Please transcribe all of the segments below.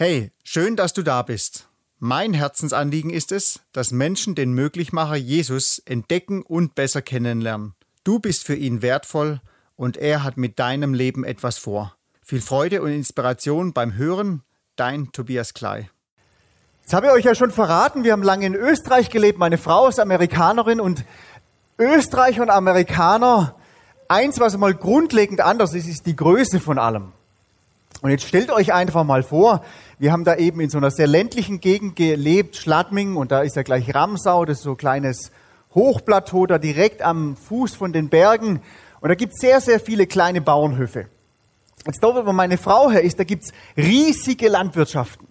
Hey, schön, dass du da bist. Mein Herzensanliegen ist es, dass Menschen den Möglichmacher Jesus entdecken und besser kennenlernen. Du bist für ihn wertvoll und er hat mit deinem Leben etwas vor. Viel Freude und Inspiration beim Hören, dein Tobias Klei. Jetzt habe ich euch ja schon verraten, wir haben lange in Österreich gelebt. Meine Frau ist Amerikanerin und Österreicher und Amerikaner, eins, was mal grundlegend anders ist, ist die Größe von allem. Und jetzt stellt euch einfach mal vor, wir haben da eben in so einer sehr ländlichen Gegend gelebt, Schladming, und da ist ja gleich Ramsau, das ist so ein kleines Hochplateau da direkt am Fuß von den Bergen. Und da gibt es sehr, sehr viele kleine Bauernhöfe. Jetzt dort, wo meine Frau her ist, da gibt es riesige Landwirtschaften.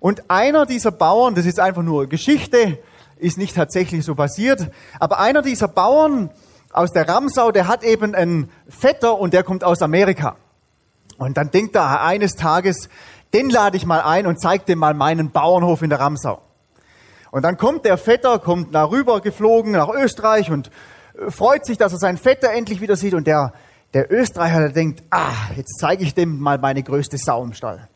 Und einer dieser Bauern, das ist einfach nur Geschichte, ist nicht tatsächlich so passiert, aber einer dieser Bauern aus der Ramsau, der hat eben einen Vetter und der kommt aus Amerika. Und dann denkt er eines Tages, den lade ich mal ein und zeige dem mal meinen Bauernhof in der Ramsau. Und dann kommt der Vetter, kommt nach rüber geflogen nach Österreich und äh, freut sich, dass er seinen Vetter endlich wieder sieht. Und der, der Österreicher, der denkt, ah, jetzt zeige ich dem mal meine größte Sau im Stall.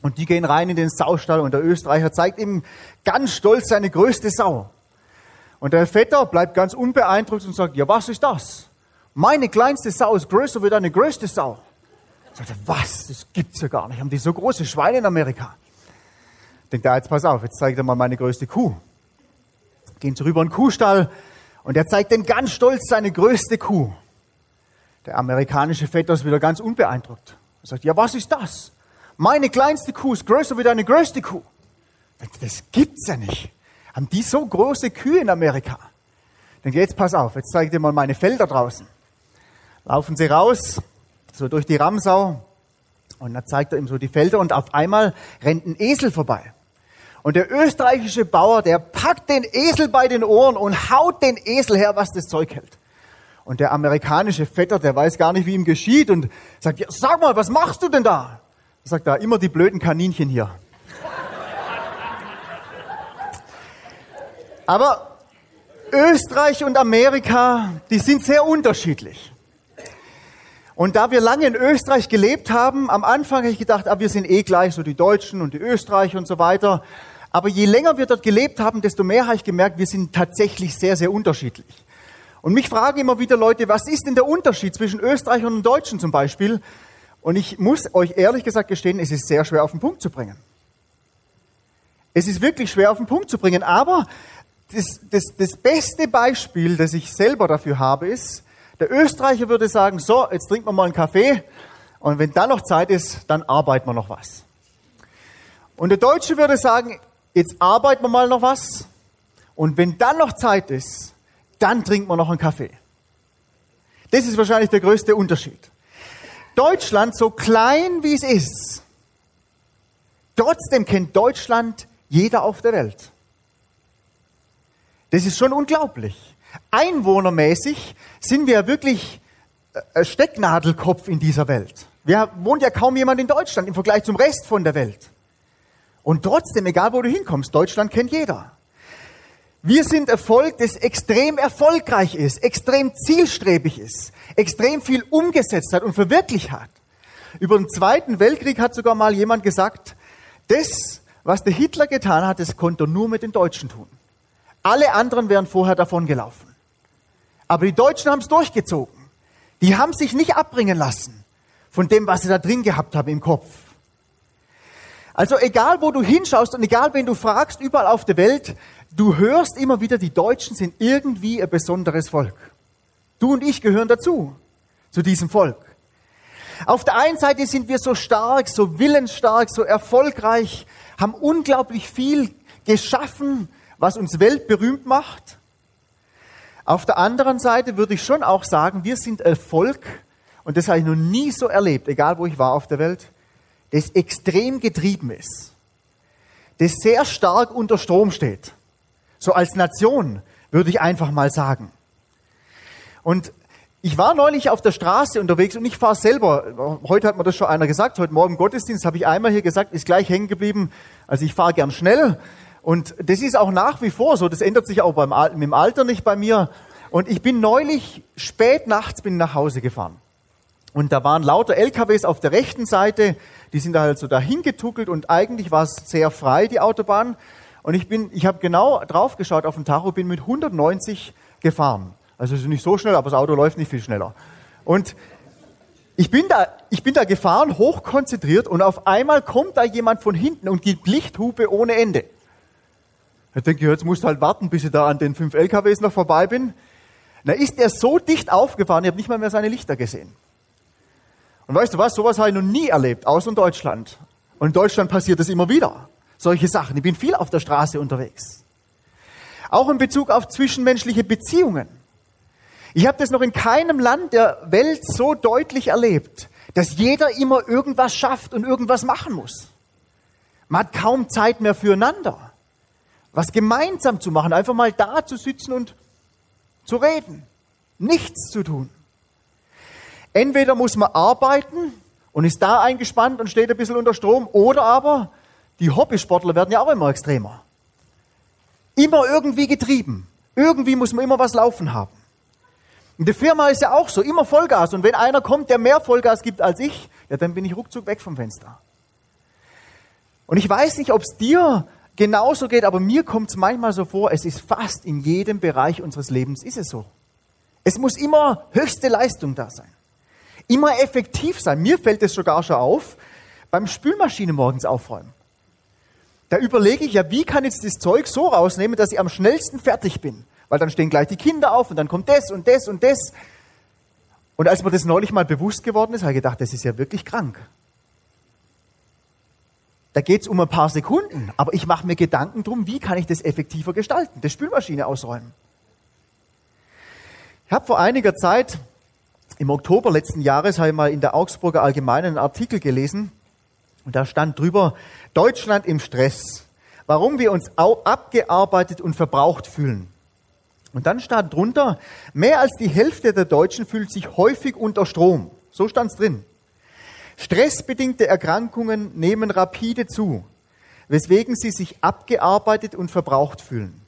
Und die gehen rein in den Saustall und der Österreicher zeigt ihm ganz stolz seine größte Sau. Und der Vetter bleibt ganz unbeeindruckt und sagt, ja, was ist das? Meine kleinste Sau ist größer wie deine größte Sau. Sagt er, was? Das gibt's ja gar nicht. Haben die so große Schweine in Amerika? Denkt er, jetzt pass auf, jetzt zeigt er mal meine größte Kuh. Gehen sie rüber in den Kuhstall und er zeigt den ganz stolz seine größte Kuh. Der amerikanische Vetter ist wieder ganz unbeeindruckt. Er sagt, ja, was ist das? Meine kleinste Kuh ist größer wie deine größte Kuh. Das gibt's ja nicht. Haben die so große Kühe in Amerika? Dann jetzt pass auf, jetzt zeige ich dir mal meine Felder draußen. Laufen sie raus, so durch die Ramsau. Und dann zeigt er ihm so die Felder und auf einmal rennt ein Esel vorbei. Und der österreichische Bauer, der packt den Esel bei den Ohren und haut den Esel her, was das Zeug hält. Und der amerikanische Vetter, der weiß gar nicht, wie ihm geschieht und sagt, ja, sag mal, was machst du denn da? Er sagt da, immer die blöden Kaninchen hier. Aber Österreich und Amerika, die sind sehr unterschiedlich. Und da wir lange in Österreich gelebt haben, am Anfang habe ich gedacht, ah, wir sind eh gleich, so die Deutschen und die Österreicher und so weiter. Aber je länger wir dort gelebt haben, desto mehr habe ich gemerkt, wir sind tatsächlich sehr, sehr unterschiedlich. Und mich fragen immer wieder Leute, was ist denn der Unterschied zwischen Österreichern und Deutschen zum Beispiel? Und ich muss euch ehrlich gesagt gestehen, es ist sehr schwer auf den Punkt zu bringen. Es ist wirklich schwer auf den Punkt zu bringen. Aber das, das, das beste Beispiel, das ich selber dafür habe, ist, der Österreicher würde sagen, so, jetzt trinken wir mal einen Kaffee und wenn dann noch Zeit ist, dann arbeiten wir noch was. Und der Deutsche würde sagen, jetzt arbeiten wir mal noch was und wenn dann noch Zeit ist, dann trinken wir noch einen Kaffee. Das ist wahrscheinlich der größte Unterschied. Deutschland, so klein wie es ist, trotzdem kennt Deutschland jeder auf der Welt. Das ist schon unglaublich einwohnermäßig sind wir wirklich äh, Stecknadelkopf in dieser Welt. Wir wohnt ja kaum jemand in Deutschland im Vergleich zum Rest von der Welt. Und trotzdem, egal wo du hinkommst, Deutschland kennt jeder. Wir sind Erfolg, das extrem erfolgreich ist, extrem zielstrebig ist, extrem viel umgesetzt hat und verwirklicht hat. Über den Zweiten Weltkrieg hat sogar mal jemand gesagt, das, was der Hitler getan hat, das konnte er nur mit den Deutschen tun. Alle anderen wären vorher davon gelaufen. Aber die Deutschen haben es durchgezogen. Die haben sich nicht abbringen lassen von dem, was sie da drin gehabt haben im Kopf. Also egal, wo du hinschaust und egal, wen du fragst, überall auf der Welt, du hörst immer wieder, die Deutschen sind irgendwie ein besonderes Volk. Du und ich gehören dazu, zu diesem Volk. Auf der einen Seite sind wir so stark, so willensstark, so erfolgreich, haben unglaublich viel geschaffen, was uns weltberühmt macht. Auf der anderen Seite würde ich schon auch sagen, wir sind ein Volk, und das habe ich noch nie so erlebt, egal wo ich war auf der Welt, das extrem getrieben ist, das sehr stark unter Strom steht. So als Nation würde ich einfach mal sagen. Und ich war neulich auf der Straße unterwegs und ich fahre selber, heute hat mir das schon einer gesagt, heute Morgen Gottesdienst habe ich einmal hier gesagt, ist gleich hängen geblieben, also ich fahre gern schnell und das ist auch nach wie vor so. Das ändert sich auch beim, mit dem Alter nicht bei mir. Und ich bin neulich spät nachts bin nach Hause gefahren. Und da waren lauter LKWs auf der rechten Seite, die sind halt so dahin getuckelt und eigentlich war es sehr frei, die Autobahn. Und ich bin, ich habe genau drauf geschaut auf dem Tacho, bin mit 190 gefahren. Also ist nicht so schnell, aber das Auto läuft nicht viel schneller. Und ich bin da, ich bin da gefahren, hochkonzentriert und auf einmal kommt da jemand von hinten und gibt Lichthupe ohne Ende. Ich denke, jetzt musst du halt warten, bis ich da an den fünf LKWs noch vorbei bin. Da ist er so dicht aufgefahren, ich habe nicht mal mehr seine Lichter gesehen. Und weißt du was, sowas habe ich noch nie erlebt, außer in Deutschland. Und in Deutschland passiert es immer wieder. Solche Sachen. Ich bin viel auf der Straße unterwegs. Auch in Bezug auf zwischenmenschliche Beziehungen. Ich habe das noch in keinem Land der Welt so deutlich erlebt, dass jeder immer irgendwas schafft und irgendwas machen muss. Man hat kaum Zeit mehr füreinander. Was gemeinsam zu machen, einfach mal da zu sitzen und zu reden. Nichts zu tun. Entweder muss man arbeiten und ist da eingespannt und steht ein bisschen unter Strom, oder aber die Hobbysportler werden ja auch immer extremer. Immer irgendwie getrieben. Irgendwie muss man immer was laufen haben. In der Firma ist ja auch so, immer Vollgas. Und wenn einer kommt, der mehr Vollgas gibt als ich, ja, dann bin ich ruckzuck weg vom Fenster. Und ich weiß nicht, ob es dir genauso geht, aber mir kommt es manchmal so vor, es ist fast in jedem Bereich unseres Lebens ist es so. Es muss immer höchste Leistung da sein. Immer effektiv sein. Mir fällt es sogar schon auf, beim Spülmaschine morgens aufräumen. Da überlege ich ja, wie kann ich das Zeug so rausnehmen, dass ich am schnellsten fertig bin weil dann stehen gleich die Kinder auf und dann kommt das und das und das. Und als mir das neulich mal bewusst geworden ist, habe ich gedacht, das ist ja wirklich krank. Da geht es um ein paar Sekunden, aber ich mache mir Gedanken drum, wie kann ich das effektiver gestalten, die Spülmaschine ausräumen. Ich habe vor einiger Zeit, im Oktober letzten Jahres, habe ich mal in der Augsburger Allgemeinen einen Artikel gelesen und da stand drüber, Deutschland im Stress, warum wir uns abgearbeitet und verbraucht fühlen. Und dann stand drunter, mehr als die Hälfte der Deutschen fühlt sich häufig unter Strom. So stand's drin. Stressbedingte Erkrankungen nehmen rapide zu, weswegen sie sich abgearbeitet und verbraucht fühlen.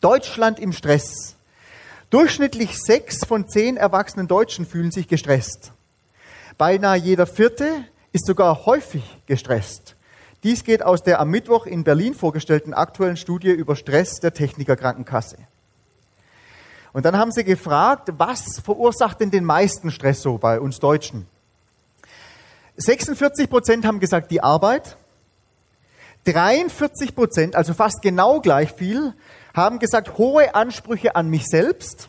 Deutschland im Stress. Durchschnittlich sechs von zehn erwachsenen Deutschen fühlen sich gestresst. Beinahe jeder vierte ist sogar häufig gestresst. Dies geht aus der am Mittwoch in Berlin vorgestellten aktuellen Studie über Stress der Technikerkrankenkasse. Und dann haben sie gefragt, was verursacht denn den meisten Stress so bei uns Deutschen? 46 Prozent haben gesagt, die Arbeit. 43 Prozent, also fast genau gleich viel, haben gesagt, hohe Ansprüche an mich selbst.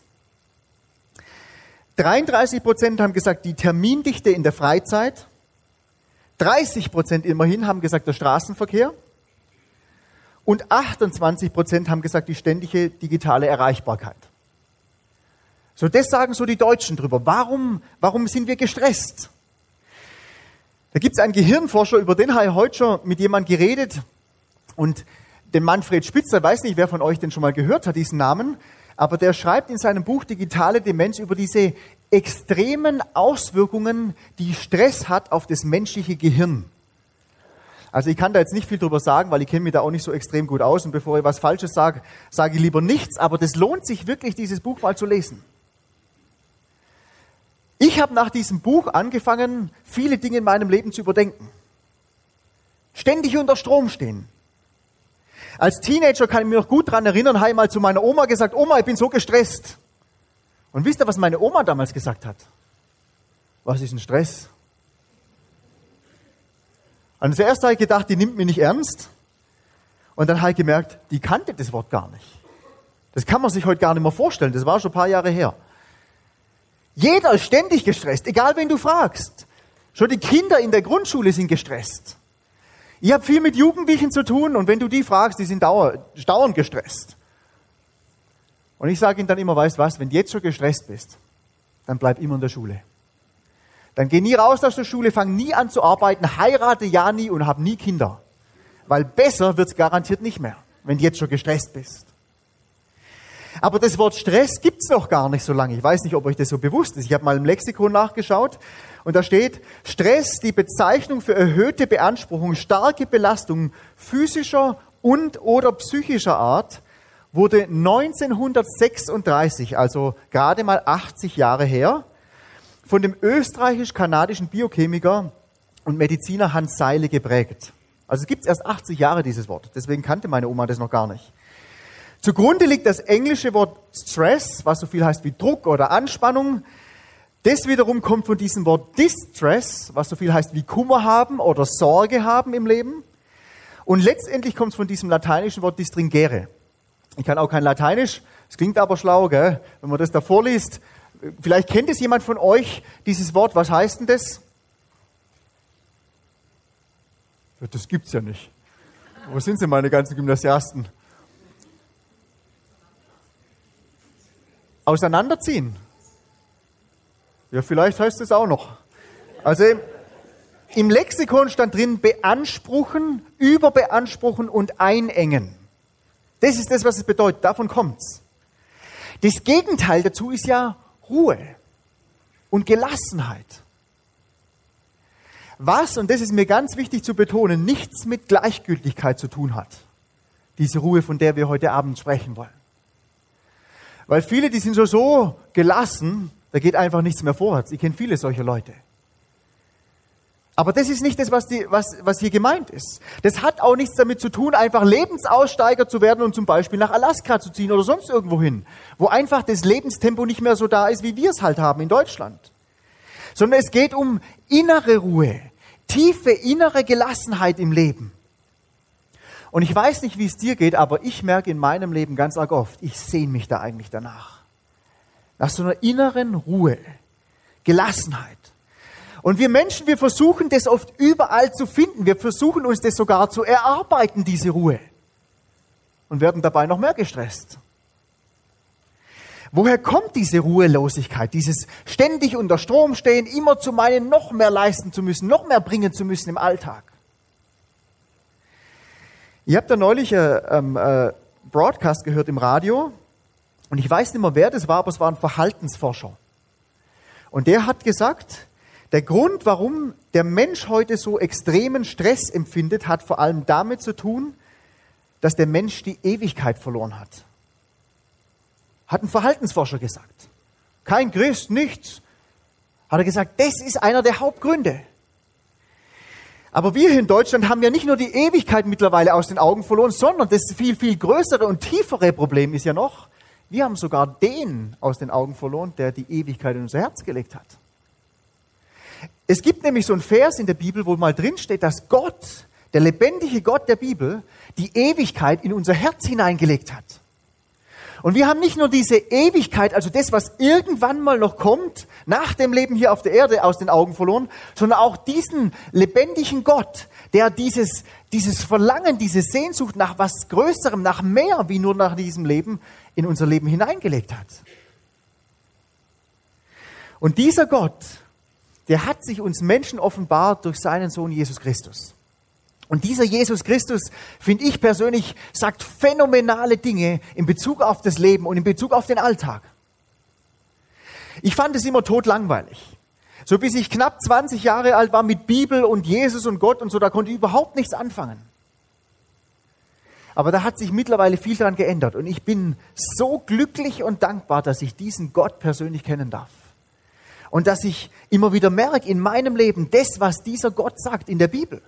33 Prozent haben gesagt, die Termindichte in der Freizeit. 30 Prozent immerhin haben gesagt, der Straßenverkehr. Und 28 Prozent haben gesagt, die ständige digitale Erreichbarkeit. So, das sagen so die Deutschen drüber. Warum, warum sind wir gestresst? Da gibt es einen Gehirnforscher, über den habe ich heute schon mit jemandem geredet. Und den Manfred Spitzer, weiß nicht, wer von euch den schon mal gehört hat, diesen Namen, aber der schreibt in seinem Buch Digitale Demenz über diese extremen Auswirkungen, die Stress hat auf das menschliche Gehirn. Also ich kann da jetzt nicht viel drüber sagen, weil ich kenne mich da auch nicht so extrem gut aus und bevor ich was Falsches sage, sage ich lieber nichts, aber das lohnt sich wirklich, dieses Buch mal zu lesen. Ich habe nach diesem Buch angefangen, viele Dinge in meinem Leben zu überdenken. Ständig unter Strom stehen. Als Teenager kann ich mich noch gut daran erinnern, habe ich mal zu meiner Oma gesagt, Oma, ich bin so gestresst. Und wisst ihr, was meine Oma damals gesagt hat? Was ist ein Stress? Und zuerst habe ich gedacht, die nimmt mich nicht ernst. Und dann habe ich gemerkt, die kannte das Wort gar nicht. Das kann man sich heute gar nicht mehr vorstellen. Das war schon ein paar Jahre her. Jeder ist ständig gestresst, egal wen du fragst. Schon die Kinder in der Grundschule sind gestresst. Ich habe viel mit Jugendlichen zu tun und wenn du die fragst, die sind dauernd gestresst. Und ich sage ihnen dann immer, weißt was, wenn du jetzt schon gestresst bist, dann bleib immer in der Schule. Dann geh nie raus aus der Schule, fang nie an zu arbeiten, heirate ja nie und hab nie Kinder. Weil besser wird's garantiert nicht mehr, wenn du jetzt schon gestresst bist. Aber das Wort Stress gibt's noch gar nicht so lange. Ich weiß nicht, ob euch das so bewusst ist. Ich habe mal im Lexikon nachgeschaut und da steht, Stress, die Bezeichnung für erhöhte Beanspruchung, starke Belastung physischer und oder psychischer Art, wurde 1936, also gerade mal 80 Jahre her, von dem österreichisch-kanadischen Biochemiker und Mediziner Hans Seile geprägt. Also es gibt erst 80 Jahre dieses Wort, deswegen kannte meine Oma das noch gar nicht. Zugrunde liegt das englische Wort Stress, was so viel heißt wie Druck oder Anspannung. Das wiederum kommt von diesem Wort Distress, was so viel heißt wie Kummer haben oder Sorge haben im Leben. Und letztendlich kommt es von diesem lateinischen Wort Distringere. Ich kann auch kein Lateinisch, es klingt aber schlau, gell? wenn man das da vorliest. Vielleicht kennt es jemand von euch, dieses Wort. Was heißt denn das? Das gibt's ja nicht. Wo sind sie, meine ganzen Gymnasiasten? Auseinanderziehen. Ja, vielleicht heißt es auch noch. Also im Lexikon stand drin beanspruchen, überbeanspruchen und einengen. Das ist das, was es bedeutet. Davon kommt's. Das Gegenteil dazu ist ja Ruhe und Gelassenheit. Was, und das ist mir ganz wichtig zu betonen, nichts mit Gleichgültigkeit zu tun hat. Diese Ruhe, von der wir heute Abend sprechen wollen. Weil viele, die sind so, so gelassen, da geht einfach nichts mehr vorwärts. Ich kenne viele solcher Leute. Aber das ist nicht das, was, die, was, was hier gemeint ist. Das hat auch nichts damit zu tun, einfach Lebensaussteiger zu werden und zum Beispiel nach Alaska zu ziehen oder sonst irgendwo hin, wo einfach das Lebenstempo nicht mehr so da ist, wie wir es halt haben in Deutschland. Sondern es geht um innere Ruhe, tiefe innere Gelassenheit im Leben. Und ich weiß nicht, wie es dir geht, aber ich merke in meinem Leben ganz arg oft, ich sehne mich da eigentlich danach. Nach so einer inneren Ruhe, Gelassenheit. Und wir Menschen, wir versuchen das oft überall zu finden. Wir versuchen uns das sogar zu erarbeiten, diese Ruhe. Und werden dabei noch mehr gestresst. Woher kommt diese Ruhelosigkeit, dieses ständig unter Strom stehen, immer zu meinen, noch mehr leisten zu müssen, noch mehr bringen zu müssen im Alltag? Ihr habt da neulich äh, ähm, äh, Broadcast gehört im Radio und ich weiß nicht mehr, wer das war, aber es war ein Verhaltensforscher. Und der hat gesagt, der Grund, warum der Mensch heute so extremen Stress empfindet, hat vor allem damit zu tun, dass der Mensch die Ewigkeit verloren hat. Hat ein Verhaltensforscher gesagt. Kein Christ, nichts. Hat er gesagt, das ist einer der Hauptgründe. Aber wir hier in Deutschland haben ja nicht nur die Ewigkeit mittlerweile aus den Augen verloren, sondern das viel, viel größere und tiefere Problem ist ja noch, wir haben sogar den aus den Augen verloren, der die Ewigkeit in unser Herz gelegt hat. Es gibt nämlich so einen Vers in der Bibel, wo mal drin steht, dass Gott, der lebendige Gott der Bibel, die Ewigkeit in unser Herz hineingelegt hat. Und wir haben nicht nur diese Ewigkeit, also das, was irgendwann mal noch kommt, nach dem Leben hier auf der Erde aus den Augen verloren, sondern auch diesen lebendigen Gott, der dieses, dieses Verlangen, diese Sehnsucht nach was Größerem, nach mehr wie nur nach diesem Leben in unser Leben hineingelegt hat. Und dieser Gott, der hat sich uns Menschen offenbart durch seinen Sohn Jesus Christus. Und dieser Jesus Christus, finde ich persönlich, sagt phänomenale Dinge in Bezug auf das Leben und in Bezug auf den Alltag. Ich fand es immer totlangweilig. So bis ich knapp 20 Jahre alt war mit Bibel und Jesus und Gott und so, da konnte ich überhaupt nichts anfangen. Aber da hat sich mittlerweile viel daran geändert und ich bin so glücklich und dankbar, dass ich diesen Gott persönlich kennen darf. Und dass ich immer wieder merke in meinem Leben, das, was dieser Gott sagt in der Bibel,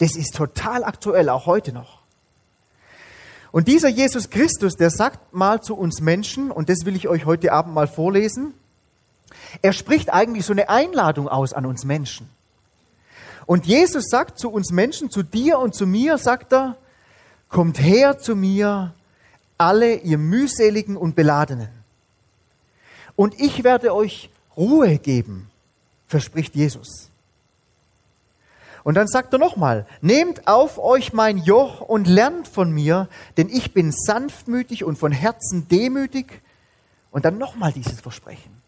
das ist total aktuell, auch heute noch. Und dieser Jesus Christus, der sagt mal zu uns Menschen, und das will ich euch heute Abend mal vorlesen, er spricht eigentlich so eine Einladung aus an uns Menschen. Und Jesus sagt zu uns Menschen, zu dir und zu mir, sagt er, kommt her zu mir, alle ihr mühseligen und beladenen. Und ich werde euch Ruhe geben, verspricht Jesus. Und dann sagt er nochmal, nehmt auf euch mein Joch und lernt von mir, denn ich bin sanftmütig und von Herzen demütig. Und dann nochmal dieses Versprechen.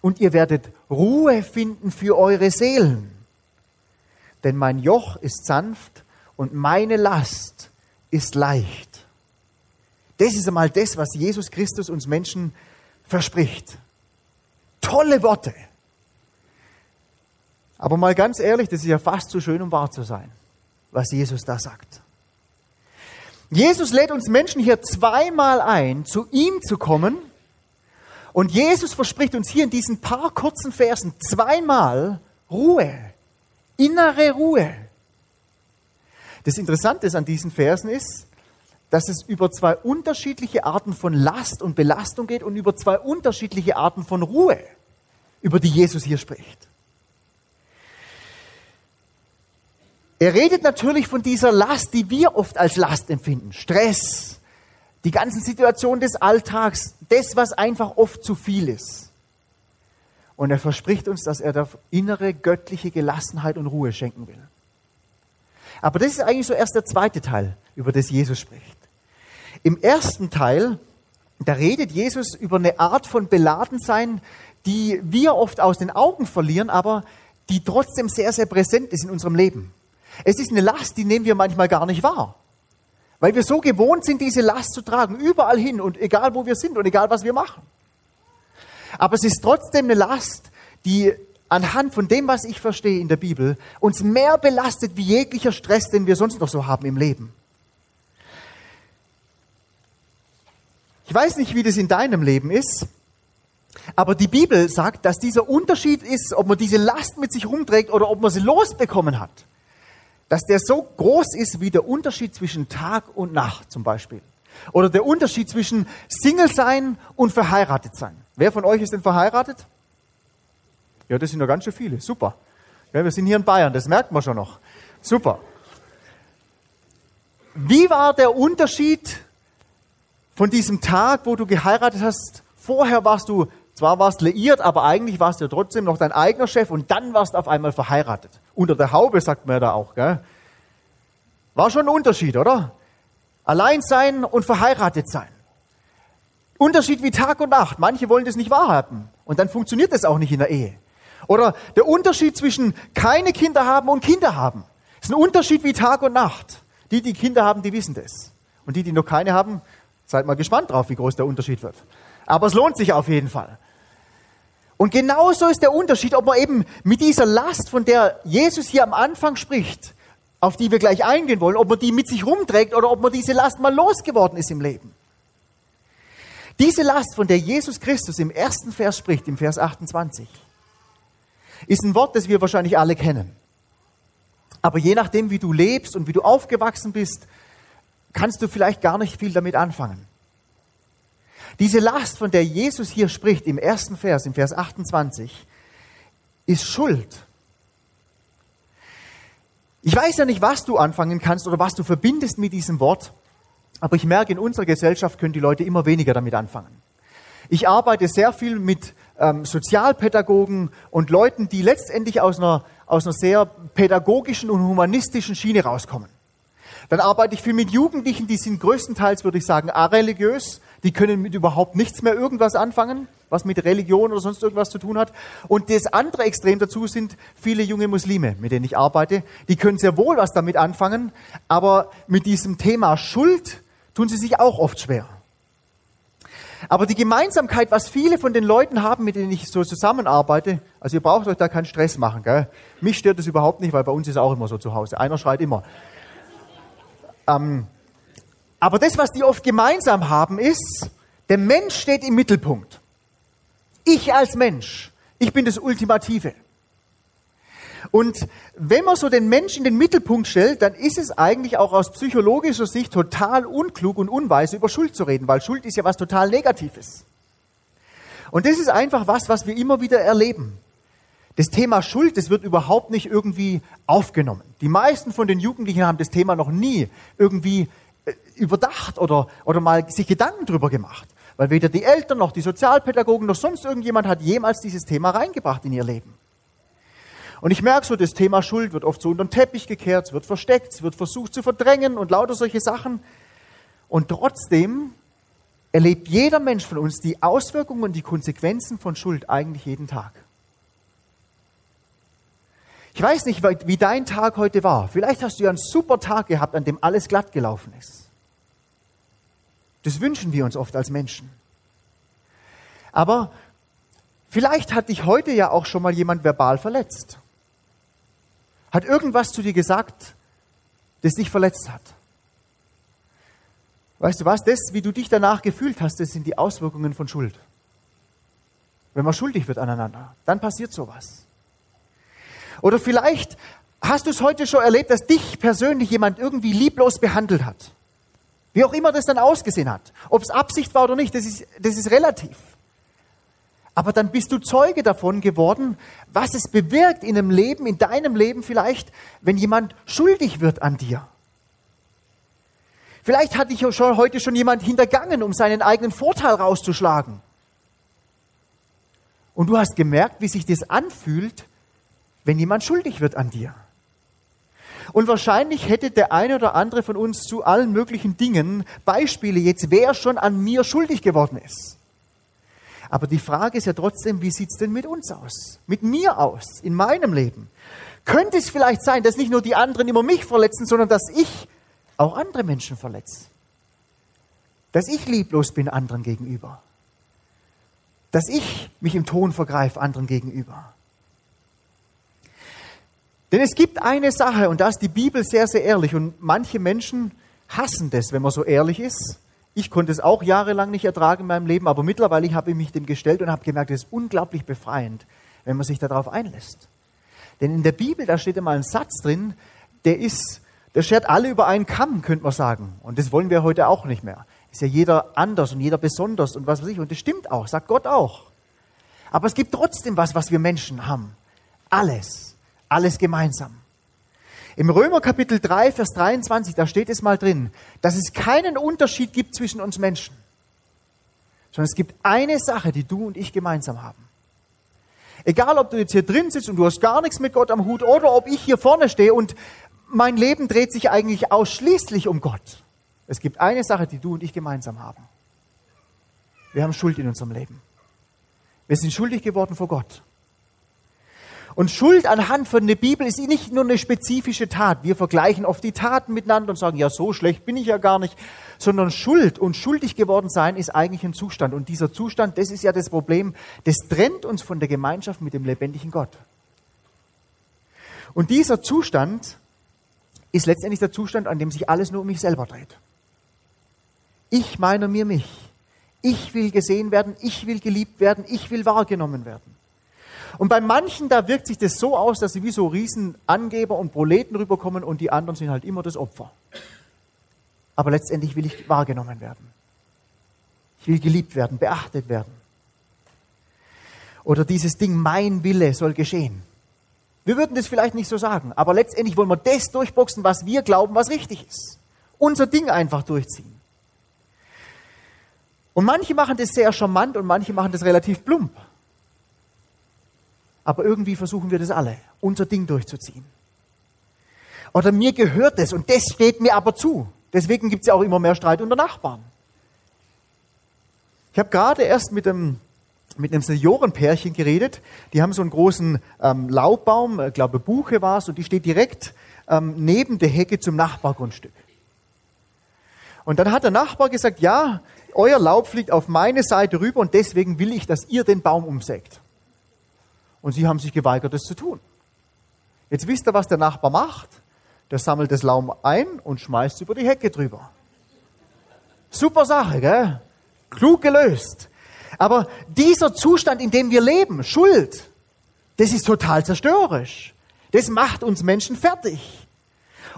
Und ihr werdet Ruhe finden für eure Seelen. Denn mein Joch ist sanft und meine Last ist leicht. Das ist einmal das, was Jesus Christus uns Menschen verspricht. Tolle Worte. Aber mal ganz ehrlich, das ist ja fast zu schön, um wahr zu sein, was Jesus da sagt. Jesus lädt uns Menschen hier zweimal ein, zu ihm zu kommen Und Jesus verspricht uns hier in diesen paar kurzen Versen zweimal Ruhe, innere Ruhe. Das Interessante an diesen Versen ist, dass es über zwei unterschiedliche Arten von Last und Belastung geht und über zwei unterschiedliche Arten von Ruhe, über die Jesus hier spricht. Er redet natürlich von dieser Last, die wir oft als Last empfinden. Stress, die ganzen Situationen des Alltags, das, was einfach oft zu viel ist. Und er verspricht uns, dass er da innere göttliche Gelassenheit und Ruhe schenken will. Aber das ist eigentlich so erst der zweite Teil, über das Jesus spricht. Im ersten Teil, da redet Jesus über eine Art von Beladensein, die wir oft aus den Augen verlieren, aber die trotzdem sehr, sehr präsent ist in unserem Leben. Es ist eine Last, die nehmen wir manchmal gar nicht wahr. Weil wir so gewohnt sind, diese Last zu tragen, überall hin und egal wo wir sind und egal was wir machen. Aber es ist trotzdem eine Last, die anhand von dem, was ich verstehe in der Bibel, uns mehr belastet wie jeglicher Stress, den wir sonst noch so haben im Leben. Ich weiß nicht, wie das in deinem Leben ist, aber die Bibel sagt, dass dieser Unterschied ist, ob man diese Last mit sich rumträgt oder ob man sie losbekommen hat. Dass der so groß ist wie der Unterschied zwischen Tag und Nacht zum Beispiel. Oder der Unterschied zwischen Single sein und verheiratet sein. Wer von euch ist denn verheiratet? Ja, das sind ja ganz schön viele. Super. Ja, wir sind hier in Bayern, das merkt man schon noch. Super. Wie war der Unterschied von diesem Tag, wo du geheiratet hast? Vorher warst du, zwar warst liiert, aber eigentlich warst du trotzdem noch dein eigener Chef und dann warst du auf einmal verheiratet. Unter der Haube sagt man ja da auch, gell? War schon ein Unterschied, oder? Allein sein und verheiratet sein. Unterschied wie Tag und Nacht. Manche wollen das nicht wahrhaben. Und dann funktioniert das auch nicht in der Ehe. Oder der Unterschied zwischen keine Kinder haben und Kinder haben. Ist ein Unterschied wie Tag und Nacht. Die, die Kinder haben, die wissen das. Und die, die noch keine haben, seid mal gespannt drauf, wie groß der Unterschied wird. Aber es lohnt sich auf jeden Fall. Und genauso ist der Unterschied, ob man eben mit dieser Last, von der Jesus hier am Anfang spricht, auf die wir gleich eingehen wollen, ob man die mit sich rumträgt oder ob man diese Last mal losgeworden ist im Leben. Diese Last, von der Jesus Christus im ersten Vers spricht, im Vers 28, ist ein Wort, das wir wahrscheinlich alle kennen. Aber je nachdem, wie du lebst und wie du aufgewachsen bist, kannst du vielleicht gar nicht viel damit anfangen. Diese Last, von der Jesus hier spricht im ersten Vers, im Vers 28, ist Schuld. Ich weiß ja nicht, was du anfangen kannst oder was du verbindest mit diesem Wort, aber ich merke, in unserer Gesellschaft können die Leute immer weniger damit anfangen. Ich arbeite sehr viel mit ähm, Sozialpädagogen und Leuten, die letztendlich aus einer, aus einer sehr pädagogischen und humanistischen Schiene rauskommen. Dann arbeite ich viel mit Jugendlichen, die sind größtenteils, würde ich sagen, areligiös. Die können mit überhaupt nichts mehr irgendwas anfangen, was mit Religion oder sonst irgendwas zu tun hat. Und das andere Extrem dazu sind viele junge Muslime, mit denen ich arbeite. Die können sehr wohl was damit anfangen, aber mit diesem Thema Schuld tun sie sich auch oft schwer. Aber die Gemeinsamkeit, was viele von den Leuten haben, mit denen ich so zusammenarbeite, also ihr braucht euch da keinen Stress machen. Gell? Mich stört das überhaupt nicht, weil bei uns ist auch immer so zu Hause. Einer schreit immer. Ähm, aber das, was die oft gemeinsam haben, ist, der Mensch steht im Mittelpunkt. Ich als Mensch, ich bin das Ultimative. Und wenn man so den Menschen in den Mittelpunkt stellt, dann ist es eigentlich auch aus psychologischer Sicht total unklug und unweise, über Schuld zu reden, weil Schuld ist ja was total Negatives. Und das ist einfach was, was wir immer wieder erleben. Das Thema Schuld, das wird überhaupt nicht irgendwie aufgenommen. Die meisten von den Jugendlichen haben das Thema noch nie irgendwie überdacht oder, oder mal sich Gedanken drüber gemacht. Weil weder die Eltern noch die Sozialpädagogen noch sonst irgendjemand hat jemals dieses Thema reingebracht in ihr Leben. Und ich merke so, das Thema Schuld wird oft so unter den Teppich gekehrt, es wird versteckt, es wird versucht zu verdrängen und lauter solche Sachen. Und trotzdem erlebt jeder Mensch von uns die Auswirkungen und die Konsequenzen von Schuld eigentlich jeden Tag. Ich weiß nicht, wie dein Tag heute war. Vielleicht hast du ja einen super Tag gehabt, an dem alles glatt gelaufen ist. Das wünschen wir uns oft als Menschen. Aber vielleicht hat dich heute ja auch schon mal jemand verbal verletzt. Hat irgendwas zu dir gesagt, das dich verletzt hat. Weißt du was? Das, wie du dich danach gefühlt hast, das sind die Auswirkungen von Schuld. wenn man schuldig wird aneinander. Dann passiert sowas. Oder vielleicht hast du es heute schon erlebt, dass dich persönlich jemand irgendwie lieblos behandelt hat. Wie auch immer das dann ausgesehen hat. Ob es Absicht war oder nicht, das ist, das ist relativ. Aber dann bist du Zeuge davon geworden, was es bewirkt in einem Leben, in deinem Leben vielleicht, wenn jemand schuldig wird an dir. Vielleicht hat dich schon heute schon jemand hintergangen, um seinen eigenen Vorteil rauszuschlagen. Und du hast gemerkt, wie sich das anfühlt, wenn jemand schuldig wird an dir. Und wahrscheinlich hätte der eine oder andere von uns zu allen möglichen Dingen Beispiele jetzt, wer schon an mir schuldig geworden ist. Aber die Frage ist ja trotzdem, wie sieht's denn mit uns aus? Mit mir aus, in meinem Leben? Könnte es vielleicht sein, dass nicht nur die anderen immer mich verletzen, sondern dass ich auch andere Menschen verletze? Dass ich lieblos bin anderen gegenüber? Dass ich mich im Ton vergreife anderen gegenüber? Denn es gibt eine Sache, und da ist die Bibel sehr, sehr ehrlich, und manche Menschen hassen das, wenn man so ehrlich ist. Ich konnte es auch jahrelang nicht ertragen in meinem Leben, aber mittlerweile habe ich mich dem gestellt und habe gemerkt, es ist unglaublich befreiend, wenn man sich darauf einlässt. Denn in der Bibel, da steht einmal ein Satz drin, der ist, der schert alle über einen Kamm, könnte man sagen. Und das wollen wir heute auch nicht mehr. Ist ja jeder anders und jeder besonders und was weiß ich. Und das stimmt auch, sagt Gott auch. Aber es gibt trotzdem was, was wir Menschen haben. Alles alles gemeinsam. Im Römer Kapitel 3, Vers 23, da steht es mal drin, dass es keinen Unterschied gibt zwischen uns Menschen, sondern es gibt eine Sache, die du und ich gemeinsam haben. Egal, ob du jetzt hier drin sitzt und du hast gar nichts mit Gott am Hut oder ob ich hier vorne stehe und mein Leben dreht sich eigentlich ausschließlich um Gott. Es gibt eine Sache, die du und ich gemeinsam haben. Wir haben Schuld in unserem Leben. Wir sind schuldig geworden vor Gott. Und Schuld anhand von der Bibel ist nicht nur eine spezifische Tat. Wir vergleichen oft die Taten miteinander und sagen, ja, so schlecht bin ich ja gar nicht. Sondern Schuld und schuldig geworden sein ist eigentlich ein Zustand. Und dieser Zustand, das ist ja das Problem, das trennt uns von der Gemeinschaft mit dem lebendigen Gott. Und dieser Zustand ist letztendlich der Zustand, an dem sich alles nur um mich selber dreht. Ich meine mir mich. Ich will gesehen werden, ich will geliebt werden, ich will wahrgenommen werden. Und bei manchen, da wirkt sich das so aus, dass sie wie so Riesenangeber und Proleten rüberkommen und die anderen sind halt immer das Opfer. Aber letztendlich will ich wahrgenommen werden. Ich will geliebt werden, beachtet werden. Oder dieses Ding, mein Wille soll geschehen. Wir würden das vielleicht nicht so sagen, aber letztendlich wollen wir das durchboxen, was wir glauben, was richtig ist. Unser Ding einfach durchziehen. Und manche machen das sehr charmant und manche machen das relativ plump. Aber irgendwie versuchen wir das alle, unser Ding durchzuziehen. Oder mir gehört es und das steht mir aber zu. Deswegen gibt es ja auch immer mehr Streit unter Nachbarn. Ich habe gerade erst mit einem, mit einem Seniorenpärchen geredet. Die haben so einen großen ähm, Laubbaum, ich glaube Buche war es, und die steht direkt ähm, neben der Hecke zum Nachbargrundstück. Und dann hat der Nachbar gesagt, ja, euer Laub fliegt auf meine Seite rüber und deswegen will ich, dass ihr den Baum umsägt. Und sie haben sich geweigert, das zu tun. Jetzt wisst ihr, was der Nachbar macht? Der sammelt das Laum ein und schmeißt über die Hecke drüber. Super Sache, gell? Klug gelöst. Aber dieser Zustand, in dem wir leben, Schuld, das ist total zerstörerisch. Das macht uns Menschen fertig.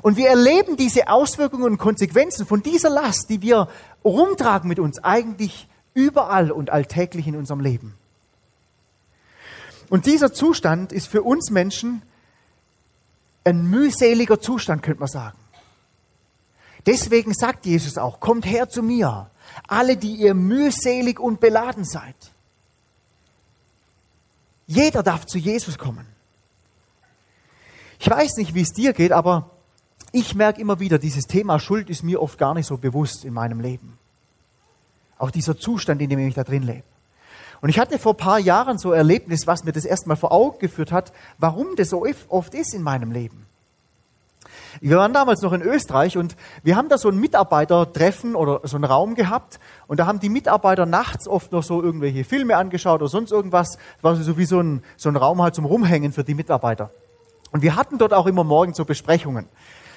Und wir erleben diese Auswirkungen und Konsequenzen von dieser Last, die wir rumtragen mit uns, eigentlich überall und alltäglich in unserem Leben. Und dieser Zustand ist für uns Menschen ein mühseliger Zustand, könnte man sagen. Deswegen sagt Jesus auch, kommt her zu mir, alle, die ihr mühselig und beladen seid. Jeder darf zu Jesus kommen. Ich weiß nicht, wie es dir geht, aber ich merke immer wieder, dieses Thema Schuld ist mir oft gar nicht so bewusst in meinem Leben. Auch dieser Zustand, in dem ich da drin lebe. Und ich hatte vor ein paar Jahren so ein Erlebnis, was mir das erstmal vor Augen geführt hat, warum das so oft ist in meinem Leben. Wir waren damals noch in Österreich und wir haben da so ein Mitarbeitertreffen oder so einen Raum gehabt und da haben die Mitarbeiter nachts oft noch so irgendwelche Filme angeschaut oder sonst irgendwas. Das war so wie so ein, so ein Raum halt zum Rumhängen für die Mitarbeiter. Und wir hatten dort auch immer morgens so Besprechungen.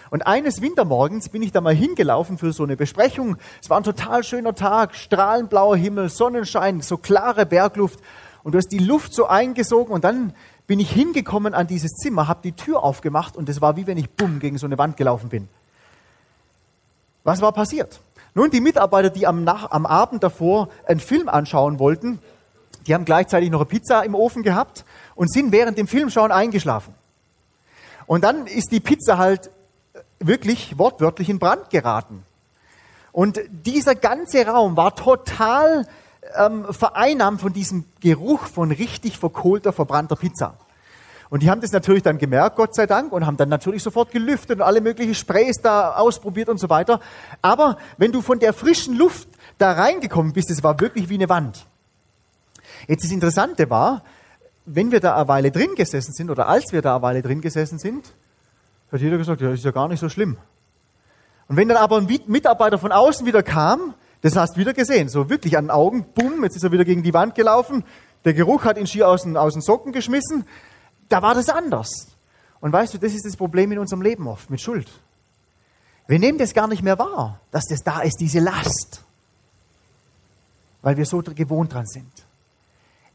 Und eines Wintermorgens bin ich da mal hingelaufen für so eine Besprechung. Es war ein total schöner Tag, strahlenblauer Himmel, Sonnenschein, so klare Bergluft. und du hast die Luft so eingesogen und dann bin ich hingekommen an dieses Zimmer, habe die Tür aufgemacht und es war wie wenn ich bumm gegen so eine Wand gelaufen bin. Was war passiert? Nun, die Mitarbeiter, die am, Nach am Abend davor einen Film anschauen wollten, die haben gleichzeitig noch eine Pizza im Ofen gehabt und sind während dem Filmschauen eingeschlafen. Und dann ist die Pizza halt wirklich wortwörtlich in Brand geraten. Und dieser ganze Raum war total ähm, vereinnahmt von diesem Geruch von richtig verkohlter, verbrannter Pizza. Und die haben das natürlich dann gemerkt, Gott sei Dank, und haben dann natürlich sofort gelüftet und alle möglichen Sprays da ausprobiert und so weiter. Aber wenn du von der frischen Luft da reingekommen bist, es war wirklich wie eine Wand. Jetzt das Interessante war, wenn wir da eine Weile drin gesessen sind oder als wir da eine Weile drin gesessen sind, hat jeder gesagt, ja, ist ja gar nicht so schlimm. Und wenn dann aber ein Mitarbeiter von außen wieder kam, das hast du wieder gesehen, so wirklich an den Augen, bumm, jetzt ist er wieder gegen die Wand gelaufen, der Geruch hat ihn schier aus den, aus den Socken geschmissen, da war das anders. Und weißt du, das ist das Problem in unserem Leben oft mit Schuld. Wir nehmen das gar nicht mehr wahr, dass das da ist, diese Last, weil wir so gewohnt dran sind.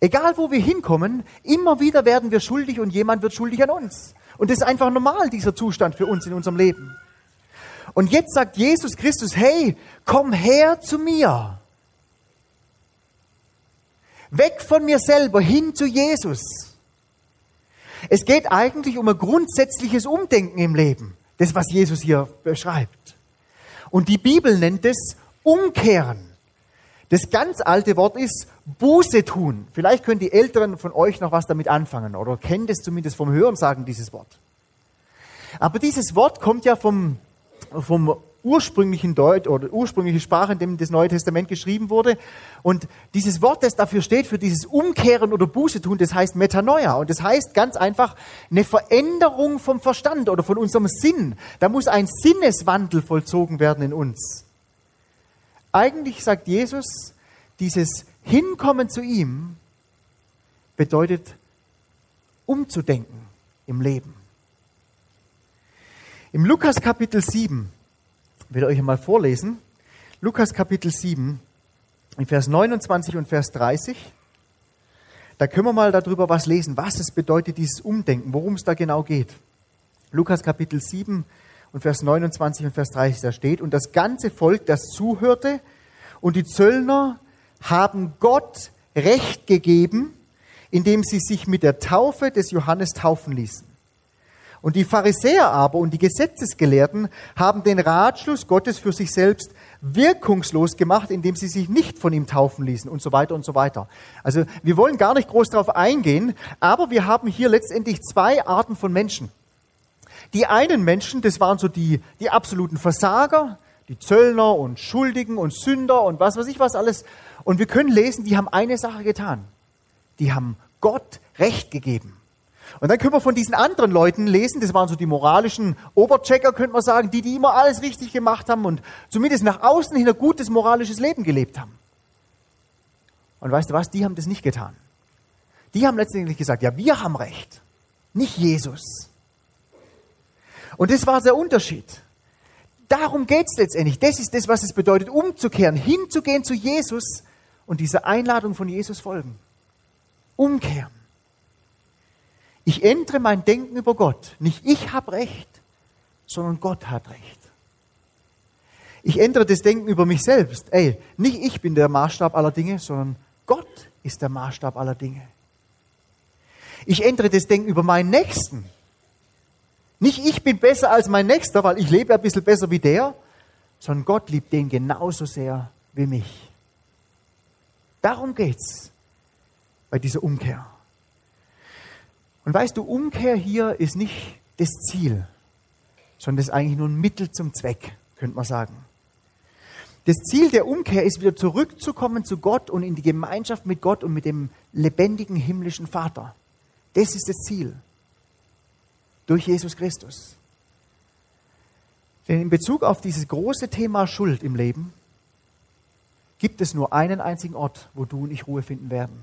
Egal wo wir hinkommen, immer wieder werden wir schuldig und jemand wird schuldig an uns. Und das ist einfach normal, dieser Zustand für uns in unserem Leben. Und jetzt sagt Jesus Christus, hey, komm her zu mir. Weg von mir selber hin zu Jesus. Es geht eigentlich um ein grundsätzliches Umdenken im Leben, das was Jesus hier beschreibt. Und die Bibel nennt es Umkehren. Das ganz alte Wort ist Buße tun. Vielleicht können die Älteren von euch noch was damit anfangen oder kennen das zumindest vom Hörensagen, dieses Wort. Aber dieses Wort kommt ja vom, vom ursprünglichen Deutsch oder ursprüngliche Sprache, in dem das Neue Testament geschrieben wurde. Und dieses Wort, das dafür steht, für dieses Umkehren oder Buße tun, das heißt Metanoia. Und das heißt ganz einfach eine Veränderung vom Verstand oder von unserem Sinn. Da muss ein Sinneswandel vollzogen werden in uns. Eigentlich sagt Jesus, dieses Hinkommen zu ihm bedeutet umzudenken im Leben. Im Lukas Kapitel 7 will ich euch mal vorlesen. Lukas Kapitel 7, in Vers 29 und Vers 30. Da können wir mal darüber was lesen, was es bedeutet, dieses Umdenken, worum es da genau geht. Lukas Kapitel 7 und Vers 29 und Vers 30, da steht, und das ganze Volk, das zuhörte, und die Zöllner haben Gott Recht gegeben, indem sie sich mit der Taufe des Johannes taufen ließen. Und die Pharisäer aber und die Gesetzesgelehrten haben den Ratschluss Gottes für sich selbst wirkungslos gemacht, indem sie sich nicht von ihm taufen ließen und so weiter und so weiter. Also wir wollen gar nicht groß darauf eingehen, aber wir haben hier letztendlich zwei Arten von Menschen. Die einen Menschen, das waren so die, die absoluten Versager, die Zöllner und Schuldigen und Sünder und was weiß ich was alles. Und wir können lesen, die haben eine Sache getan. Die haben Gott Recht gegeben. Und dann können wir von diesen anderen Leuten lesen, das waren so die moralischen Oberchecker, könnte man sagen, die, die immer alles richtig gemacht haben und zumindest nach außen hin ein gutes moralisches Leben gelebt haben. Und weißt du was, die haben das nicht getan. Die haben letztendlich gesagt, ja, wir haben Recht, nicht Jesus. Und das war der Unterschied. Darum geht es letztendlich. Das ist das, was es bedeutet, umzukehren, hinzugehen zu Jesus und dieser Einladung von Jesus folgen. Umkehren. Ich ändere mein Denken über Gott. Nicht ich habe Recht, sondern Gott hat Recht. Ich ändere das Denken über mich selbst. Ey, nicht ich bin der Maßstab aller Dinge, sondern Gott ist der Maßstab aller Dinge. Ich ändere das Denken über meinen Nächsten. Nicht ich bin besser als mein Nächster, weil ich lebe ein bisschen besser wie der, sondern Gott liebt den genauso sehr wie mich. Darum geht's bei dieser Umkehr. Und weißt du, Umkehr hier ist nicht das Ziel, sondern das ist eigentlich nur ein Mittel zum Zweck, könnte man sagen. Das Ziel der Umkehr ist wieder zurückzukommen zu Gott und in die Gemeinschaft mit Gott und mit dem lebendigen himmlischen Vater. Das ist das Ziel. Durch Jesus Christus. Denn in Bezug auf dieses große Thema Schuld im Leben gibt es nur einen einzigen Ort, wo du und ich Ruhe finden werden.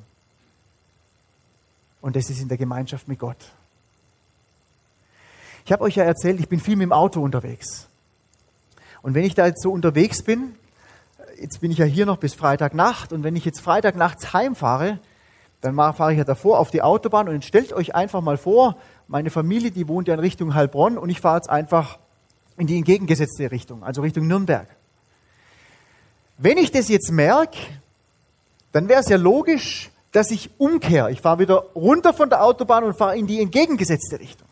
Und das ist in der Gemeinschaft mit Gott. Ich habe euch ja erzählt, ich bin viel mit dem Auto unterwegs. Und wenn ich da jetzt so unterwegs bin, jetzt bin ich ja hier noch bis Freitagnacht, und wenn ich jetzt Freitagnachts heimfahre, Dann fahre ich ja davor auf die Autobahn und stellt euch einfach mal vor, meine Familie, die wohnt ja in Richtung Heilbronn und ich fahre jetzt einfach in die entgegengesetzte Richtung, also Richtung Nürnberg. Wenn ich das jetzt merke, dann wäre es ja logisch, dass ich umkehre. Ich fahre wieder runter von der Autobahn und fahre in die entgegengesetzte Richtung.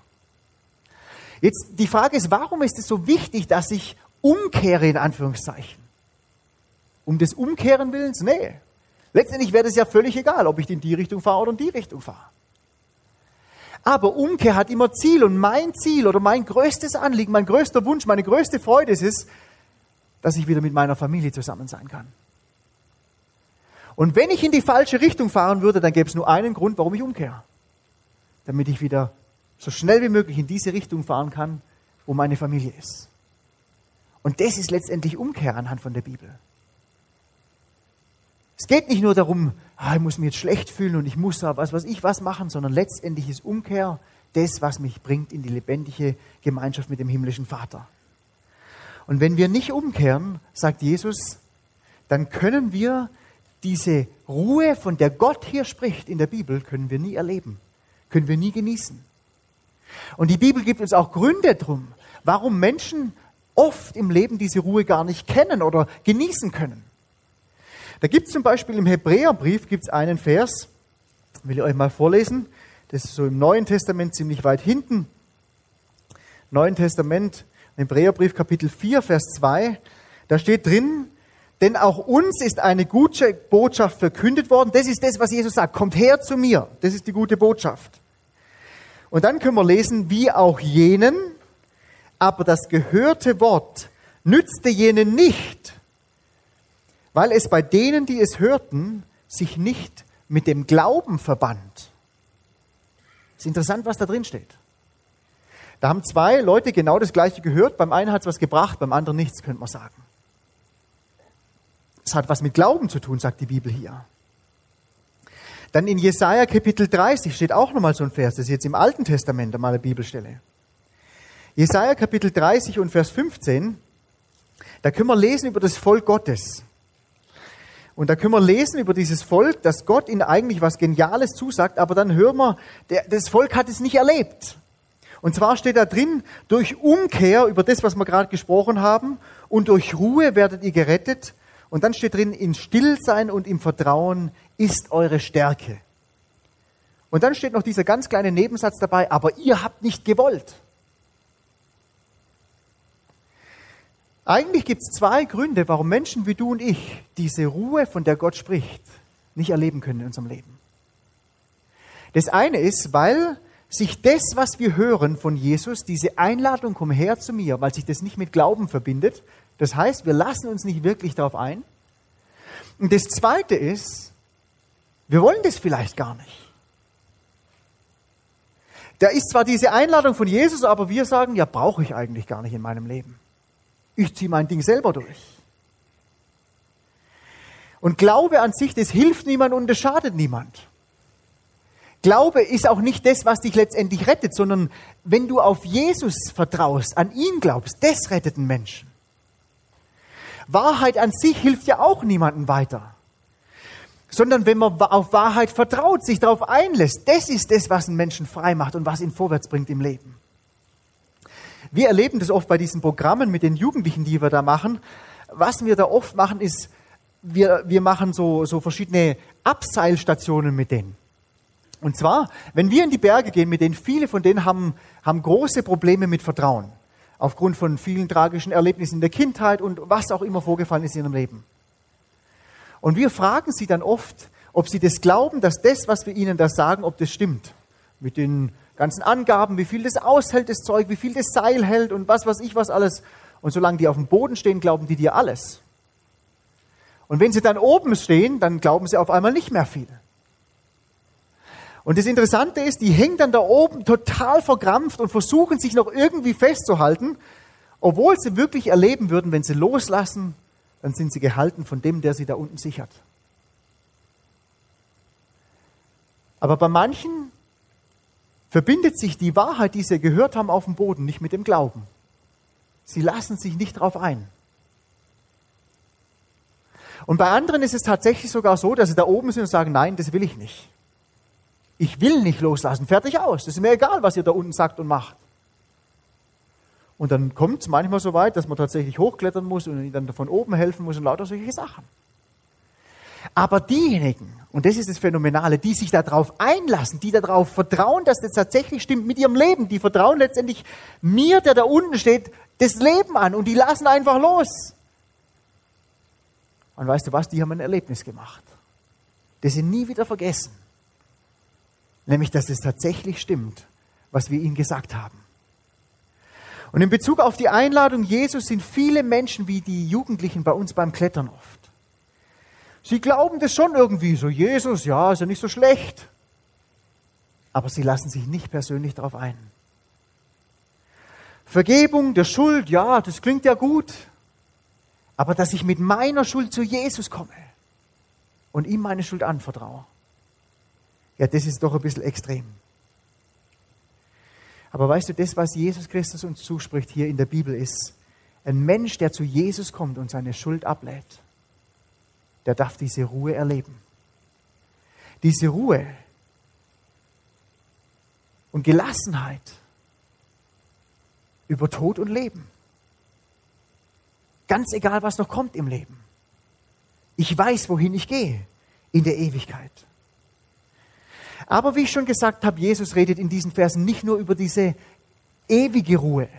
Jetzt die Frage ist, warum ist es so wichtig, dass ich umkehre in Anführungszeichen? Um des Umkehren willens? Nee. Letztendlich wäre das ja völlig egal, ob ich in die Richtung fahre oder in die Richtung fahre. Aber Umkehr hat immer Ziel und mein Ziel oder mein größtes Anliegen, mein größter Wunsch, meine größte Freude ist es, dass ich wieder mit meiner Familie zusammen sein kann. Und wenn ich in die falsche Richtung fahren würde, dann gäbe es nur einen Grund, warum ich umkehre. Damit ich wieder so schnell wie möglich in diese Richtung fahren kann, wo meine Familie ist. Und das ist letztendlich Umkehr anhand von der Bibel. Es geht nicht nur darum, ah, ich muss mich jetzt schlecht fühlen und ich muss da was, was ich was machen, sondern letztendlich ist Umkehr das, was mich bringt in die lebendige Gemeinschaft mit dem himmlischen Vater. Und wenn wir nicht umkehren, sagt Jesus, dann können wir diese Ruhe, von der Gott hier spricht in der Bibel, können wir nie erleben, können wir nie genießen. Und die Bibel gibt uns auch Gründe drum, warum Menschen oft im Leben diese Ruhe gar nicht kennen oder genießen können. Da gibt es zum Beispiel im Hebräerbrief gibt's einen Vers, will ich euch mal vorlesen. Das ist so im Neuen Testament ziemlich weit hinten. Neuen Testament, Hebräerbrief Kapitel 4, Vers 2. Da steht drin, denn auch uns ist eine gute Botschaft verkündet worden. Das ist das, was Jesus sagt. Kommt her zu mir. Das ist die gute Botschaft. Und dann können wir lesen, wie auch jenen, aber das gehörte Wort nützte jenen nicht, weil es bei denen, die es hörten, sich nicht mit dem Glauben verband. Es ist interessant, was da drin steht. Da haben zwei Leute genau das Gleiche gehört. Beim einen hat es was gebracht, beim anderen nichts, könnte man sagen. Es hat was mit Glauben zu tun, sagt die Bibel hier. Dann in Jesaja Kapitel 30 steht auch nochmal so ein Vers. Das ist jetzt im Alten Testament einmal eine Bibelstelle. Jesaja Kapitel 30 und Vers 15. Da können wir lesen über das Volk Gottes. Und da können wir lesen über dieses Volk, dass Gott ihnen eigentlich was Geniales zusagt, aber dann hören wir, der, das Volk hat es nicht erlebt. Und zwar steht da drin, durch Umkehr über das, was wir gerade gesprochen haben, und durch Ruhe werdet ihr gerettet. Und dann steht drin, in Stillsein und im Vertrauen ist eure Stärke. Und dann steht noch dieser ganz kleine Nebensatz dabei, aber ihr habt nicht gewollt. Eigentlich gibt es zwei Gründe, warum Menschen wie du und ich diese Ruhe, von der Gott spricht, nicht erleben können in unserem Leben. Das eine ist, weil sich das, was wir hören von Jesus, diese Einladung, komm her zu mir, weil sich das nicht mit Glauben verbindet. Das heißt, wir lassen uns nicht wirklich darauf ein. Und das zweite ist, wir wollen das vielleicht gar nicht. Da ist zwar diese Einladung von Jesus, aber wir sagen, ja, brauche ich eigentlich gar nicht in meinem Leben. Ich ziehe mein Ding selber durch. Und Glaube an sich, das hilft niemand und das schadet niemand. Glaube ist auch nicht das, was dich letztendlich rettet, sondern wenn du auf Jesus vertraust, an ihn glaubst, das rettet einen Menschen. Wahrheit an sich hilft ja auch niemandem weiter. Sondern wenn man auf Wahrheit vertraut, sich darauf einlässt, das ist das, was einen Menschen frei macht und was ihn vorwärts bringt im Leben. Wir erleben das oft bei diesen Programmen mit den Jugendlichen, die wir da machen. Was wir da oft machen, ist, wir, wir machen so, so verschiedene Abseilstationen mit denen. Und zwar, wenn wir in die Berge gehen, mit denen viele von denen haben, haben große Probleme mit Vertrauen. Aufgrund von vielen tragischen Erlebnissen in der Kindheit und was auch immer vorgefallen ist in ihrem Leben. Und wir fragen sie dann oft, ob sie das glauben, dass das, was wir ihnen da sagen, ob das stimmt. Mit den ganzen Angaben, wie viel das aushält, das Zeug, wie viel das Seil hält und was weiß ich was alles. Und solange die auf dem Boden stehen, glauben die dir alles. Und wenn sie dann oben stehen, dann glauben sie auf einmal nicht mehr viel. Und das Interessante ist, die hängen dann da oben total verkrampft und versuchen sich noch irgendwie festzuhalten, obwohl sie wirklich erleben würden, wenn sie loslassen, dann sind sie gehalten von dem, der sie da unten sichert. Aber bei manchen verbindet sich die Wahrheit, die sie gehört haben auf dem Boden, nicht mit dem Glauben. Sie lassen sich nicht darauf ein. Und bei anderen ist es tatsächlich sogar so, dass sie da oben sind und sagen, nein, das will ich nicht. Ich will nicht loslassen. Fertig aus. Das ist mir egal, was ihr da unten sagt und macht. Und dann kommt es manchmal so weit, dass man tatsächlich hochklettern muss und ihnen dann von oben helfen muss und lauter solche Sachen. Aber diejenigen, und das ist das Phänomenale, die sich darauf einlassen, die darauf vertrauen, dass das tatsächlich stimmt mit ihrem Leben, die vertrauen letztendlich mir, der da unten steht, das Leben an und die lassen einfach los. Und weißt du was, die haben ein Erlebnis gemacht, das sie nie wieder vergessen. Nämlich, dass es tatsächlich stimmt, was wir ihnen gesagt haben. Und in Bezug auf die Einladung Jesus sind viele Menschen wie die Jugendlichen bei uns beim Klettern oft. Sie glauben das schon irgendwie so, Jesus, ja, ist ja nicht so schlecht. Aber sie lassen sich nicht persönlich darauf ein. Vergebung der Schuld, ja, das klingt ja gut. Aber dass ich mit meiner Schuld zu Jesus komme und ihm meine Schuld anvertraue, ja, das ist doch ein bisschen extrem. Aber weißt du, das, was Jesus Christus uns zuspricht hier in der Bibel ist, ein Mensch, der zu Jesus kommt und seine Schuld ablädt, der darf diese Ruhe erleben. Diese Ruhe und Gelassenheit über Tod und Leben. Ganz egal, was noch kommt im Leben. Ich weiß, wohin ich gehe in der Ewigkeit. Aber wie ich schon gesagt habe, Jesus redet in diesen Versen nicht nur über diese ewige Ruhe,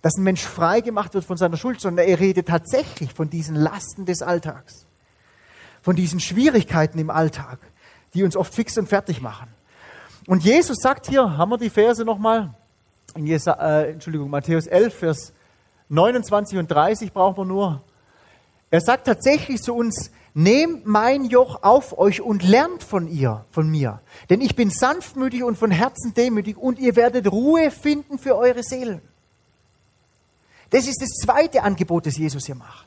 dass ein Mensch frei gemacht wird von seiner Schuld, sondern er redet tatsächlich von diesen Lasten des Alltags, von diesen Schwierigkeiten im Alltag, die uns oft fix und fertig machen. Und Jesus sagt hier, haben wir die Verse nochmal? In Jesa, äh, Entschuldigung, Matthäus 11, Vers 29 und 30 brauchen wir nur. Er sagt tatsächlich zu uns, Nehmt mein Joch auf euch und lernt von ihr, von mir. Denn ich bin sanftmütig und von Herzen demütig und ihr werdet Ruhe finden für eure Seelen. Das ist das zweite Angebot, das Jesus hier macht.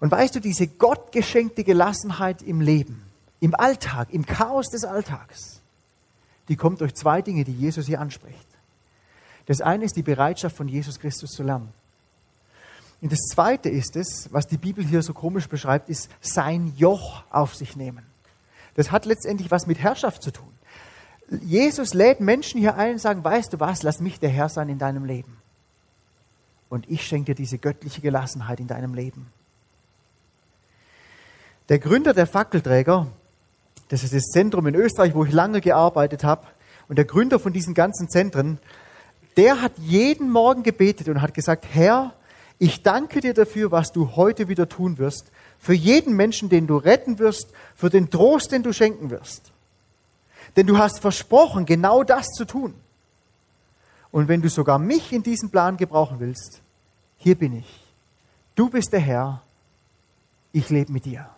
Und weißt du, diese gottgeschenkte Gelassenheit im Leben, im Alltag, im Chaos des Alltags, die kommt durch zwei Dinge, die Jesus hier anspricht. Das eine ist die Bereitschaft von Jesus Christus zu lernen. Und das Zweite ist es, was die Bibel hier so komisch beschreibt, ist sein Joch auf sich nehmen. Das hat letztendlich was mit Herrschaft zu tun. Jesus lädt Menschen hier ein und sagt, weißt du was, lass mich der Herr sein in deinem Leben. Und ich schenke dir diese göttliche Gelassenheit in deinem Leben. Der Gründer der Fackelträger, das ist das Zentrum in Österreich, wo ich lange gearbeitet habe, und der Gründer von diesen ganzen Zentren, der hat jeden Morgen gebetet und hat gesagt, Herr, ich danke dir dafür, was du heute wieder tun wirst, für jeden Menschen, den du retten wirst, für den Trost, den du schenken wirst. Denn du hast versprochen, genau das zu tun. Und wenn du sogar mich in diesem Plan gebrauchen willst, hier bin ich. Du bist der Herr, ich lebe mit dir.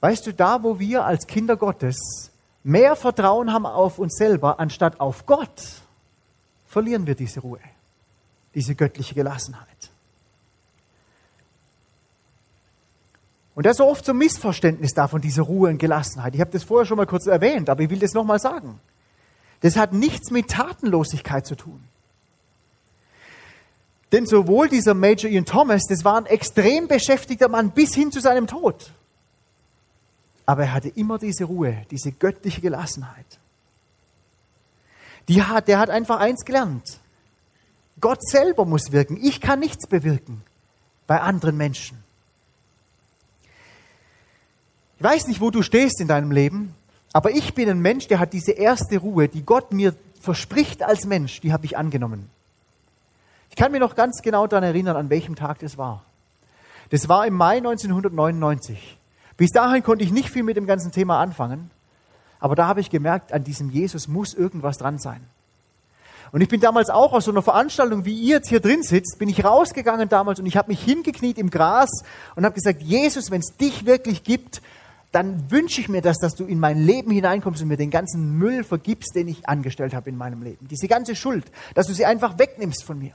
Weißt du, da wo wir als Kinder Gottes mehr Vertrauen haben auf uns selber anstatt auf Gott, verlieren wir diese Ruhe, diese göttliche Gelassenheit. Und da ist so oft so ein Missverständnis da von dieser Ruhe und Gelassenheit. Ich habe das vorher schon mal kurz erwähnt, aber ich will das nochmal sagen. Das hat nichts mit Tatenlosigkeit zu tun. Denn sowohl dieser Major Ian Thomas, das war ein extrem beschäftigter Mann bis hin zu seinem Tod. Aber er hatte immer diese Ruhe, diese göttliche Gelassenheit. Die hat, der hat einfach eins gelernt. Gott selber muss wirken. Ich kann nichts bewirken bei anderen Menschen. Ich weiß nicht, wo du stehst in deinem Leben, aber ich bin ein Mensch, der hat diese erste Ruhe, die Gott mir verspricht als Mensch, die habe ich angenommen. Ich kann mir noch ganz genau daran erinnern, an welchem Tag das war. Das war im Mai 1999. Bis dahin konnte ich nicht viel mit dem ganzen Thema anfangen. Aber da habe ich gemerkt, an diesem Jesus muss irgendwas dran sein. Und ich bin damals auch aus so einer Veranstaltung, wie ihr jetzt hier drin sitzt, bin ich rausgegangen damals und ich habe mich hingekniet im Gras und habe gesagt, Jesus, wenn es dich wirklich gibt, dann wünsche ich mir das, dass du in mein Leben hineinkommst und mir den ganzen Müll vergibst, den ich angestellt habe in meinem Leben. Diese ganze Schuld, dass du sie einfach wegnimmst von mir.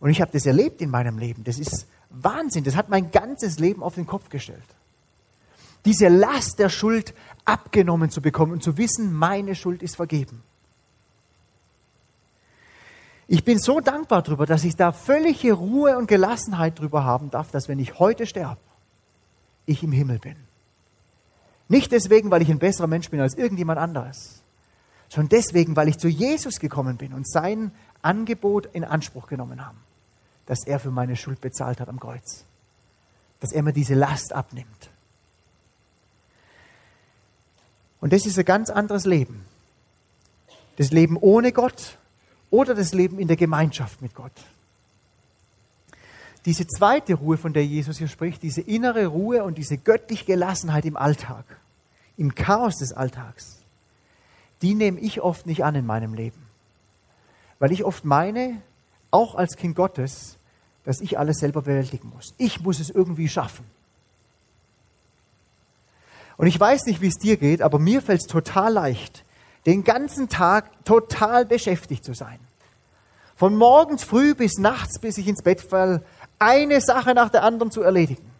Und ich habe das erlebt in meinem Leben. Das ist Wahnsinn. Das hat mein ganzes Leben auf den Kopf gestellt diese Last der Schuld abgenommen zu bekommen und zu wissen, meine Schuld ist vergeben. Ich bin so dankbar darüber, dass ich da völlige Ruhe und Gelassenheit darüber haben darf, dass wenn ich heute sterbe, ich im Himmel bin. Nicht deswegen, weil ich ein besserer Mensch bin als irgendjemand anderes, sondern deswegen, weil ich zu Jesus gekommen bin und sein Angebot in Anspruch genommen habe, dass er für meine Schuld bezahlt hat am Kreuz, dass er mir diese Last abnimmt. Und das ist ein ganz anderes Leben. Das Leben ohne Gott oder das Leben in der Gemeinschaft mit Gott. Diese zweite Ruhe, von der Jesus hier spricht, diese innere Ruhe und diese göttliche Gelassenheit im Alltag, im Chaos des Alltags, die nehme ich oft nicht an in meinem Leben. Weil ich oft meine, auch als Kind Gottes, dass ich alles selber bewältigen muss. Ich muss es irgendwie schaffen. Und ich weiß nicht, wie es dir geht, aber mir fällt es total leicht, den ganzen Tag total beschäftigt zu sein. Von morgens früh bis nachts, bis ich ins Bett falle, eine Sache nach der anderen zu erledigen.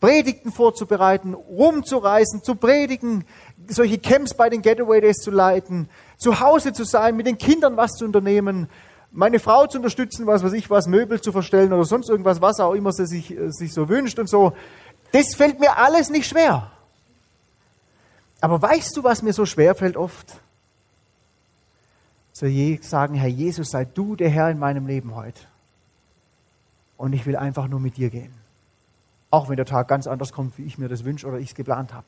Predigten vorzubereiten, rumzureisen, zu predigen, solche Camps bei den Getaway Days zu leiten, zu Hause zu sein, mit den Kindern was zu unternehmen, meine Frau zu unterstützen, was weiß ich was, Möbel zu verstellen oder sonst irgendwas, was auch immer sie sich, äh, sich so wünscht und so. Das fällt mir alles nicht schwer. Aber weißt du, was mir so schwer fällt oft? Zu sagen, Herr Jesus, sei du der Herr in meinem Leben heute. Und ich will einfach nur mit dir gehen. Auch wenn der Tag ganz anders kommt, wie ich mir das wünsche oder ich es geplant habe.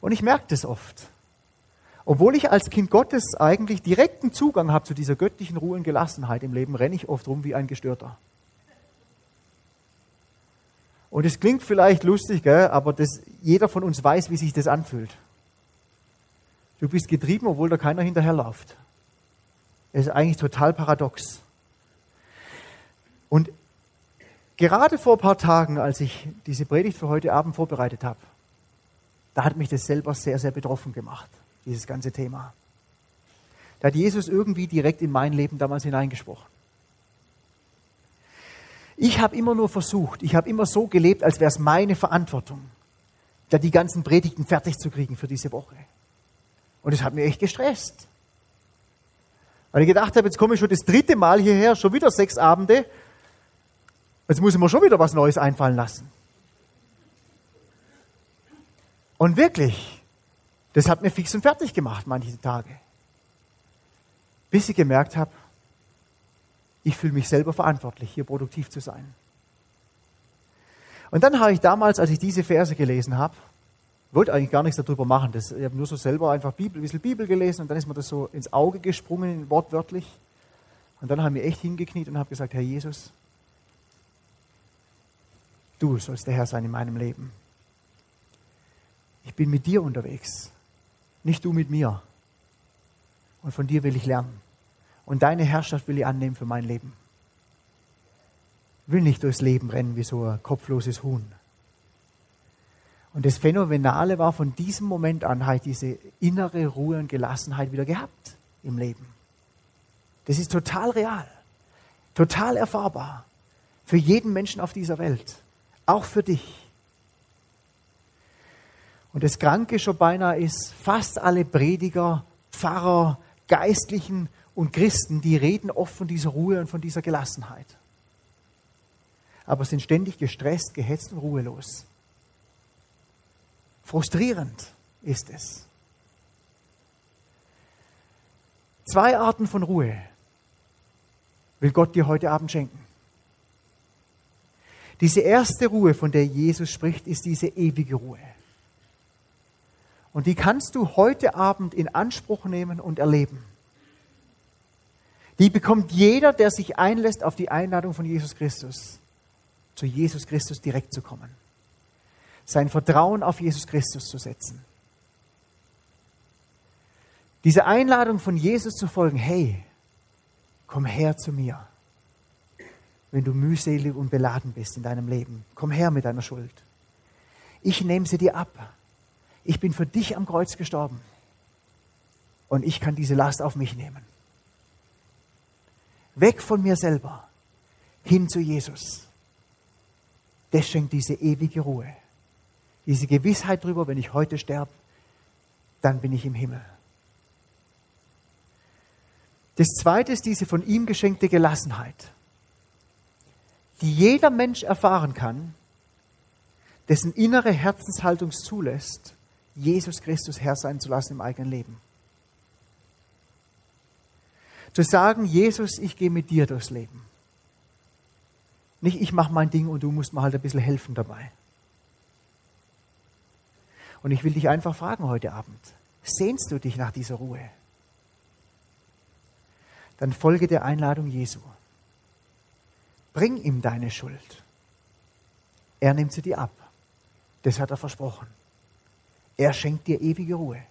Und ich merke das oft. Obwohl ich als Kind Gottes eigentlich direkten Zugang habe zu dieser göttlichen Ruhe und Gelassenheit im Leben, renne ich oft rum wie ein Gestörter. Und es klingt vielleicht lustig, gell, aber das, jeder von uns weiß, wie sich das anfühlt. Du bist getrieben, obwohl da keiner hinterherläuft. Das ist eigentlich total paradox. Und gerade vor ein paar Tagen, als ich diese Predigt für heute Abend vorbereitet habe, da hat mich das selber sehr, sehr betroffen gemacht, dieses ganze Thema. Da hat Jesus irgendwie direkt in mein Leben damals hineingesprochen. Ich habe immer nur versucht, ich habe immer so gelebt, als wäre es meine Verantwortung, da die ganzen Predigten fertig zu kriegen für diese Woche. Und es hat mich echt gestresst. Weil ich gedacht habe, jetzt komme ich schon das dritte Mal hierher, schon wieder sechs Abende. Jetzt muss ich mir schon wieder was Neues einfallen lassen. Und wirklich, das hat mir fix und fertig gemacht, manche Tage. Bis ich gemerkt habe, ich fühle mich selber verantwortlich, hier produktiv zu sein. Und dann habe ich damals, als ich diese Verse gelesen habe, wollte eigentlich gar nichts darüber machen. Das, ich habe nur so selber einfach Bibel, ein bisschen Bibel gelesen und dann ist mir das so ins Auge gesprungen, wortwörtlich. Und dann habe ich echt hingekniet und habe gesagt, Herr Jesus, du sollst der Herr sein in meinem Leben. Ich bin mit dir unterwegs, nicht du mit mir. Und von dir will ich lernen. Und deine Herrschaft will ich annehmen für mein Leben. Will nicht durchs Leben rennen wie so ein kopfloses Huhn. Und das Phänomenale war, von diesem Moment an habe ich diese innere Ruhe und Gelassenheit wieder gehabt im Leben. Das ist total real, total erfahrbar. Für jeden Menschen auf dieser Welt. Auch für dich. Und das Kranke schon beinahe ist, fast alle Prediger, Pfarrer, Geistlichen und Christen, die reden oft von dieser Ruhe und von dieser Gelassenheit. Aber sind ständig gestresst, gehetzt und ruhelos. Frustrierend ist es. Zwei Arten von Ruhe will Gott dir heute Abend schenken. Diese erste Ruhe, von der Jesus spricht, ist diese ewige Ruhe. Und die kannst du heute Abend in Anspruch nehmen und erleben. Die bekommt jeder, der sich einlässt auf die Einladung von Jesus Christus, zu Jesus Christus direkt zu kommen. Sein Vertrauen auf Jesus Christus zu setzen. Diese Einladung von Jesus zu folgen, hey, komm her zu mir, wenn du mühselig und beladen bist in deinem Leben. Komm her mit deiner Schuld. Ich nehme sie dir ab. Ich bin für dich am Kreuz gestorben. Und ich kann diese Last auf mich nehmen. Weg von mir selber, hin zu Jesus. Das schenkt diese ewige Ruhe. Diese Gewissheit darüber, wenn ich heute sterbe, dann bin ich im Himmel. Das zweite ist diese von ihm geschenkte Gelassenheit, die jeder Mensch erfahren kann, dessen innere Herzenshaltung zulässt, Jesus Christus Herr sein zu lassen im eigenen Leben. Zu sagen, Jesus, ich gehe mit dir durchs Leben. Nicht, ich mache mein Ding und du musst mir halt ein bisschen helfen dabei. Und ich will dich einfach fragen heute Abend, sehnst du dich nach dieser Ruhe? Dann folge der Einladung Jesu. Bring ihm deine Schuld. Er nimmt sie dir ab. Das hat er versprochen. Er schenkt dir ewige Ruhe.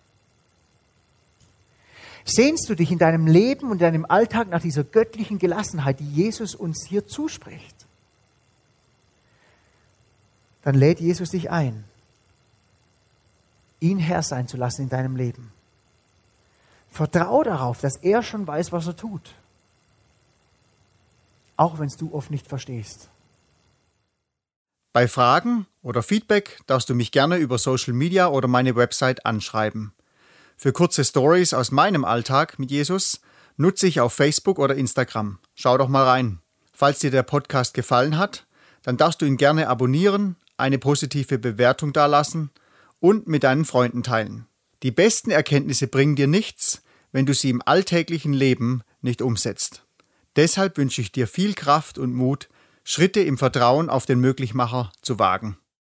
Sehnst du dich in deinem Leben und deinem Alltag nach dieser göttlichen Gelassenheit, die Jesus uns hier zuspricht? Dann lädt Jesus dich ein, ihn Herr sein zu lassen in deinem Leben. Vertrau darauf, dass er schon weiß, was er tut. Auch wenn es du oft nicht verstehst. Bei Fragen oder Feedback darfst du mich gerne über Social Media oder meine Website anschreiben. Für kurze Stories aus meinem Alltag mit Jesus nutze ich auf Facebook oder Instagram. Schau doch mal rein. Falls dir der Podcast gefallen hat, dann darfst du ihn gerne abonnieren, eine positive Bewertung dalassen und mit deinen Freunden teilen. Die besten Erkenntnisse bringen dir nichts, wenn du sie im alltäglichen Leben nicht umsetzt. Deshalb wünsche ich dir viel Kraft und Mut, Schritte im Vertrauen auf den Möglichmacher zu wagen.